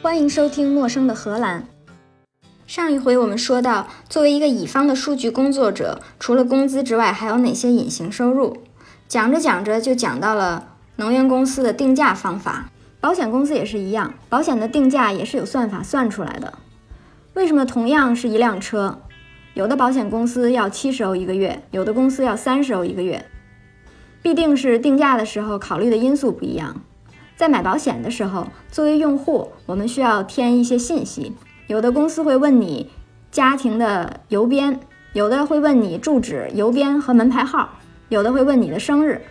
欢迎收听《陌生的荷兰》。上一回我们说到，作为一个乙方的数据工作者，除了工资之外，还有哪些隐形收入？讲着讲着就讲到了能源公司的定价方法，保险公司也是一样，保险的定价也是有算法算出来的。为什么同样是一辆车，有的保险公司要七十欧一个月，有的公司要三十欧一个月？必定是定价的时候考虑的因素不一样。在买保险的时候，作为用户，我们需要填一些信息。有的公司会问你家庭的邮编，有的会问你住址、邮编和门牌号，有的会问你的生日，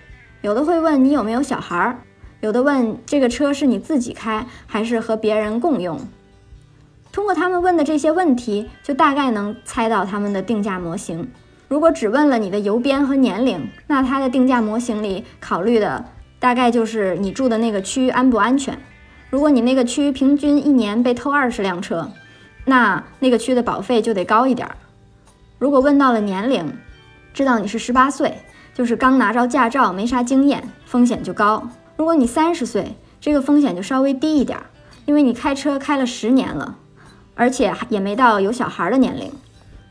有的会问你有没有小孩儿，有的问这个车是你自己开还是和别人共用。通过他们问的这些问题，就大概能猜到他们的定价模型。如果只问了你的邮编和年龄，那它的定价模型里考虑的。大概就是你住的那个区安不安全？如果你那个区平均一年被偷二十辆车，那那个区的保费就得高一点儿。如果问到了年龄，知道你是十八岁，就是刚拿着驾照，没啥经验，风险就高。如果你三十岁，这个风险就稍微低一点，因为你开车开了十年了，而且也没到有小孩的年龄。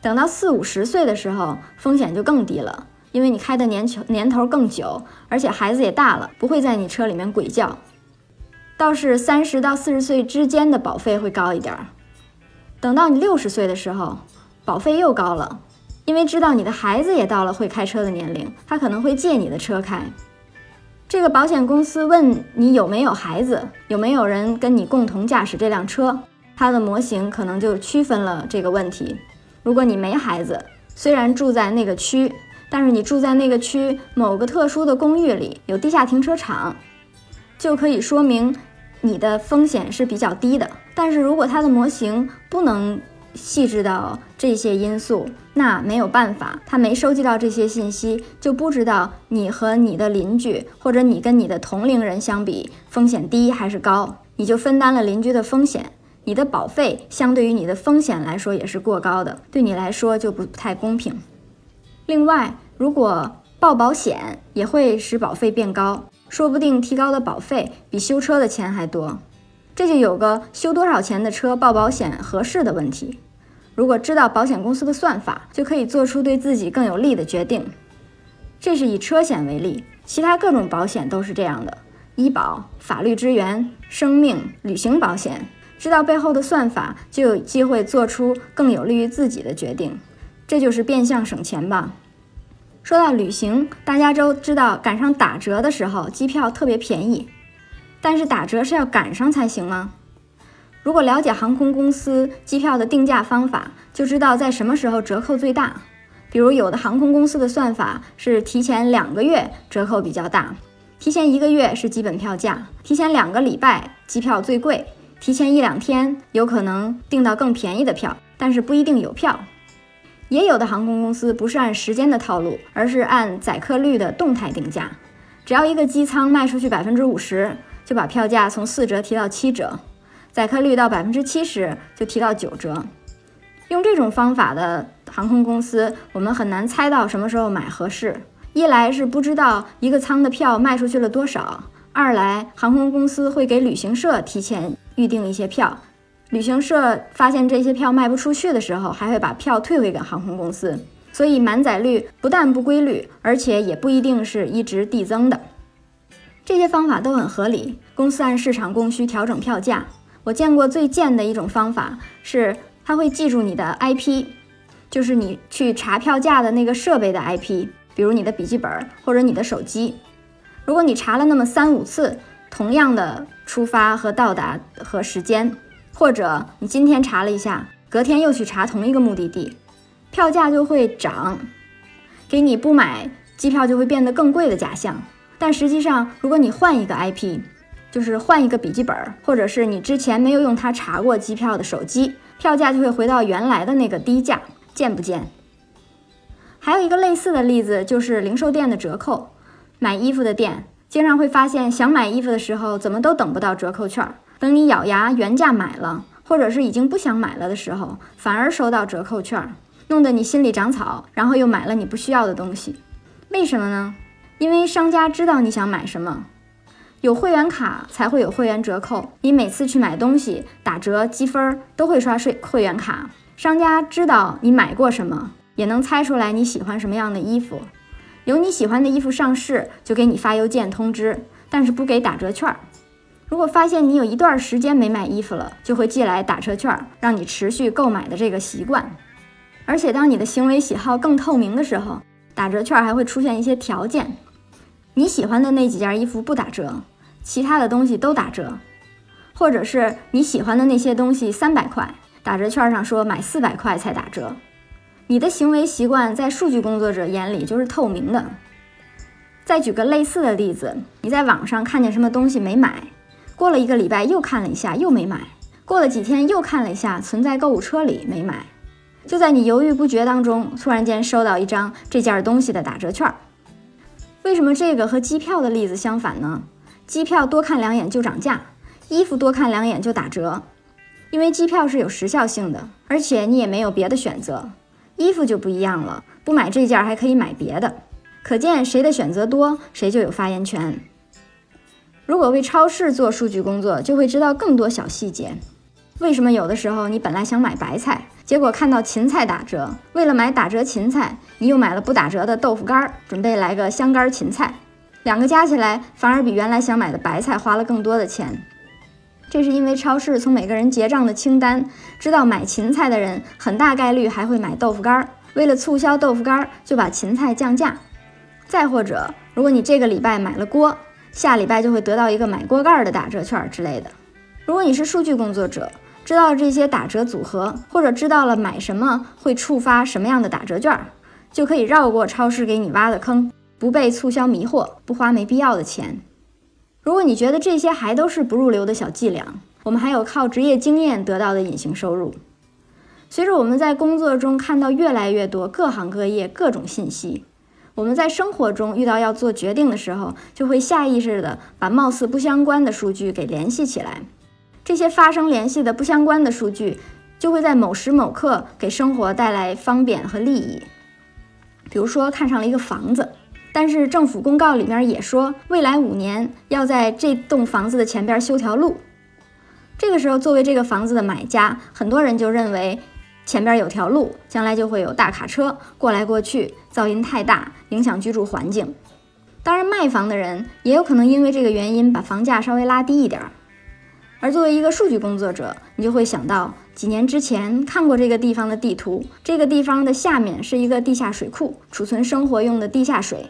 等到四五十岁的时候，风险就更低了。因为你开的年球年头更久，而且孩子也大了，不会在你车里面鬼叫。倒是三十到四十岁之间的保费会高一点儿。等到你六十岁的时候，保费又高了，因为知道你的孩子也到了会开车的年龄，他可能会借你的车开。这个保险公司问你有没有孩子，有没有人跟你共同驾驶这辆车，它的模型可能就区分了这个问题。如果你没孩子，虽然住在那个区。但是你住在那个区某个特殊的公寓里，有地下停车场，就可以说明你的风险是比较低的。但是如果它的模型不能细致到这些因素，那没有办法，它没收集到这些信息，就不知道你和你的邻居或者你跟你的同龄人相比风险低还是高，你就分担了邻居的风险，你的保费相对于你的风险来说也是过高的，对你来说就不太公平。另外，如果报保险也会使保费变高，说不定提高的保费比修车的钱还多，这就有个修多少钱的车报保险合适的问题。如果知道保险公司的算法，就可以做出对自己更有利的决定。这是以车险为例，其他各种保险都是这样的：医保、法律支援、生命、旅行保险，知道背后的算法，就有机会做出更有利于自己的决定。这就是变相省钱吧。说到旅行，大家都知道赶上打折的时候，机票特别便宜。但是打折是要赶上才行吗？如果了解航空公司机票的定价方法，就知道在什么时候折扣最大。比如有的航空公司的算法是提前两个月折扣比较大，提前一个月是基本票价，提前两个礼拜机票最贵，提前一两天有可能订到更便宜的票，但是不一定有票。也有的航空公司不是按时间的套路，而是按载客率的动态定价。只要一个机舱卖出去百分之五十，就把票价从四折提到七折；载客率到百分之七十，就提到九折。用这种方法的航空公司，我们很难猜到什么时候买合适。一来是不知道一个舱的票卖出去了多少；二来航空公司会给旅行社提前预定一些票。旅行社发现这些票卖不出去的时候，还会把票退回给航空公司，所以满载率不但不规律，而且也不一定是一直递增的。这些方法都很合理，公司按市场供需调整票价。我见过最贱的一种方法是，他会记住你的 IP，就是你去查票价的那个设备的 IP，比如你的笔记本或者你的手机。如果你查了那么三五次，同样的出发和到达和时间。或者你今天查了一下，隔天又去查同一个目的地，票价就会涨，给你不买机票就会变得更贵的假象。但实际上，如果你换一个 IP，就是换一个笔记本，或者是你之前没有用它查过机票的手机，票价就会回到原来的那个低价，贱不贱？还有一个类似的例子就是零售店的折扣，买衣服的店经常会发现，想买衣服的时候怎么都等不到折扣券儿。等你咬牙原价买了，或者是已经不想买了的时候，反而收到折扣券，弄得你心里长草，然后又买了你不需要的东西。为什么呢？因为商家知道你想买什么，有会员卡才会有会员折扣，你每次去买东西打折积分都会刷税会员卡。商家知道你买过什么，也能猜出来你喜欢什么样的衣服。有你喜欢的衣服上市，就给你发邮件通知，但是不给打折券。如果发现你有一段时间没买衣服了，就会寄来打折券，让你持续购买的这个习惯。而且当你的行为喜好更透明的时候，打折券还会出现一些条件，你喜欢的那几件衣服不打折。其他的东西都打折，或者是你喜欢的那些东西三百块，打折券上说买四百块才打折。你的行为习惯在数据工作者眼里就是透明的。再举个类似的例子，你在网上看见什么东西没买，过了一个礼拜又看了一下又没买，过了几天又看了一下存在购物车里没买，就在你犹豫不决当中，突然间收到一张这件东西的打折券。为什么这个和机票的例子相反呢？机票多看两眼就涨价，衣服多看两眼就打折，因为机票是有时效性的，而且你也没有别的选择。衣服就不一样了，不买这件还可以买别的，可见谁的选择多，谁就有发言权。如果为超市做数据工作，就会知道更多小细节。为什么有的时候你本来想买白菜，结果看到芹菜打折，为了买打折芹菜，你又买了不打折的豆腐干儿，准备来个香干芹菜。两个加起来，反而比原来想买的白菜花了更多的钱。这是因为超市从每个人结账的清单知道，买芹菜的人很大概率还会买豆腐干儿。为了促销豆腐干儿，就把芹菜降价。再或者，如果你这个礼拜买了锅，下礼拜就会得到一个买锅盖的打折券之类的。如果你是数据工作者，知道这些打折组合，或者知道了买什么会触发什么样的打折券，就可以绕过超市给你挖的坑。不被促销迷惑，不花没必要的钱。如果你觉得这些还都是不入流的小伎俩，我们还有靠职业经验得到的隐形收入。随着我们在工作中看到越来越多各行各业各种信息，我们在生活中遇到要做决定的时候，就会下意识的把貌似不相关的数据给联系起来。这些发生联系的不相关的数据，就会在某时某刻给生活带来方便和利益。比如说，看上了一个房子。但是政府公告里面也说，未来五年要在这栋房子的前边修条路。这个时候，作为这个房子的买家，很多人就认为前边有条路，将来就会有大卡车过来过去，噪音太大，影响居住环境。当然，卖房的人也有可能因为这个原因把房价稍微拉低一点儿。而作为一个数据工作者，你就会想到，几年之前看过这个地方的地图，这个地方的下面是一个地下水库，储存生活用的地下水。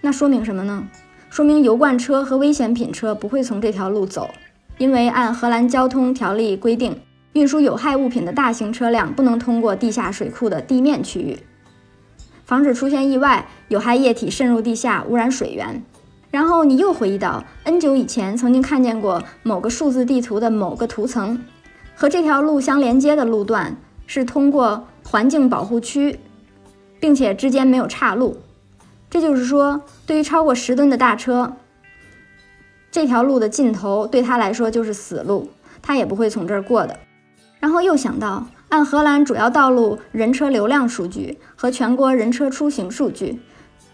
那说明什么呢？说明油罐车和危险品车不会从这条路走，因为按荷兰交通条例规定，运输有害物品的大型车辆不能通过地下水库的地面区域，防止出现意外，有害液体渗入地下污染水源。然后你又回忆到 N 久以前曾经看见过某个数字地图的某个图层，和这条路相连接的路段是通过环境保护区，并且之间没有岔路。这就是说，对于超过十吨的大车，这条路的尽头对他来说就是死路，他也不会从这儿过的。然后又想到，按荷兰主要道路人车流量数据和全国人车出行数据，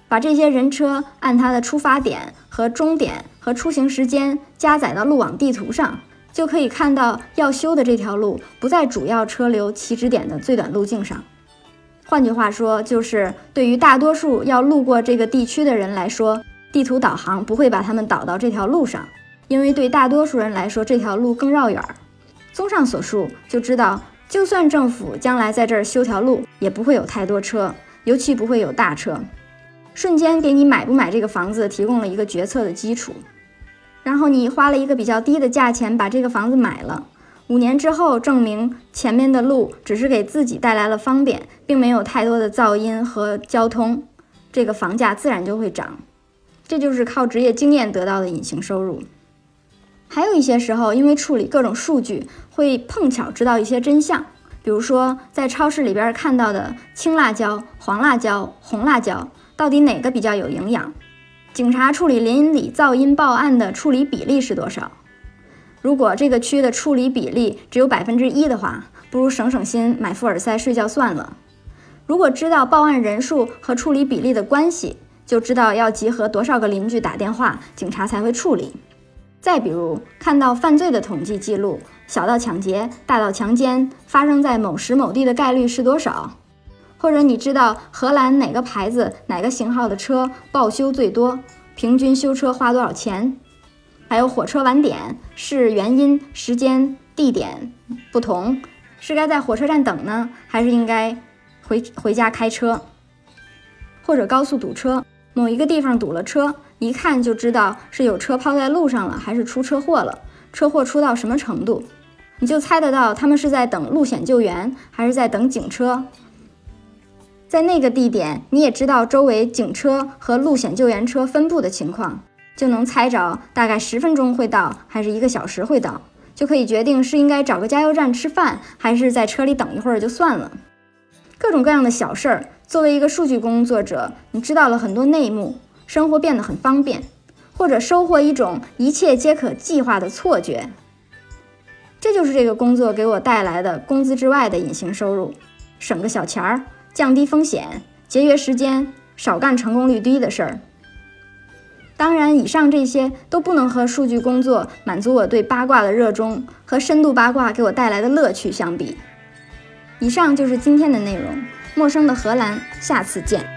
把这些人车按它的出发点和终点和出行时间加载到路网地图上，就可以看到要修的这条路不在主要车流起止点的最短路径上。换句话说，就是对于大多数要路过这个地区的人来说，地图导航不会把他们导到这条路上，因为对大多数人来说，这条路更绕远儿。综上所述，就知道，就算政府将来在这儿修条路，也不会有太多车，尤其不会有大车。瞬间给你买不买这个房子提供了一个决策的基础，然后你花了一个比较低的价钱把这个房子买了。五年之后，证明前面的路只是给自己带来了方便，并没有太多的噪音和交通，这个房价自然就会涨。这就是靠职业经验得到的隐形收入。还有一些时候，因为处理各种数据，会碰巧知道一些真相。比如说，在超市里边看到的青辣椒、黄辣椒、红辣椒，到底哪个比较有营养？警察处理邻里噪音报案的处理比例是多少？如果这个区的处理比例只有百分之一的话，不如省省心买富尔塞睡觉算了。如果知道报案人数和处理比例的关系，就知道要集合多少个邻居打电话，警察才会处理。再比如，看到犯罪的统计记录，小到抢劫，大到强奸，发生在某时某地的概率是多少？或者你知道荷兰哪个牌子、哪个型号的车报修最多，平均修车花多少钱？还有火车晚点是原因、时间、地点不同，是该在火车站等呢，还是应该回回家开车？或者高速堵车，某一个地方堵了车。一看就知道是有车抛在路上了，还是出车祸了。车祸出到什么程度，你就猜得到他们是在等路险救援，还是在等警车。在那个地点，你也知道周围警车和路险救援车分布的情况，就能猜着大概十分钟会到，还是一个小时会到，就可以决定是应该找个加油站吃饭，还是在车里等一会儿就算了。各种各样的小事儿，作为一个数据工作者，你知道了很多内幕。生活变得很方便，或者收获一种一切皆可计划的错觉。这就是这个工作给我带来的工资之外的隐形收入，省个小钱儿，降低风险，节约时间，少干成功率低的事儿。当然，以上这些都不能和数据工作满足我对八卦的热衷和深度八卦给我带来的乐趣相比。以上就是今天的内容，陌生的荷兰，下次见。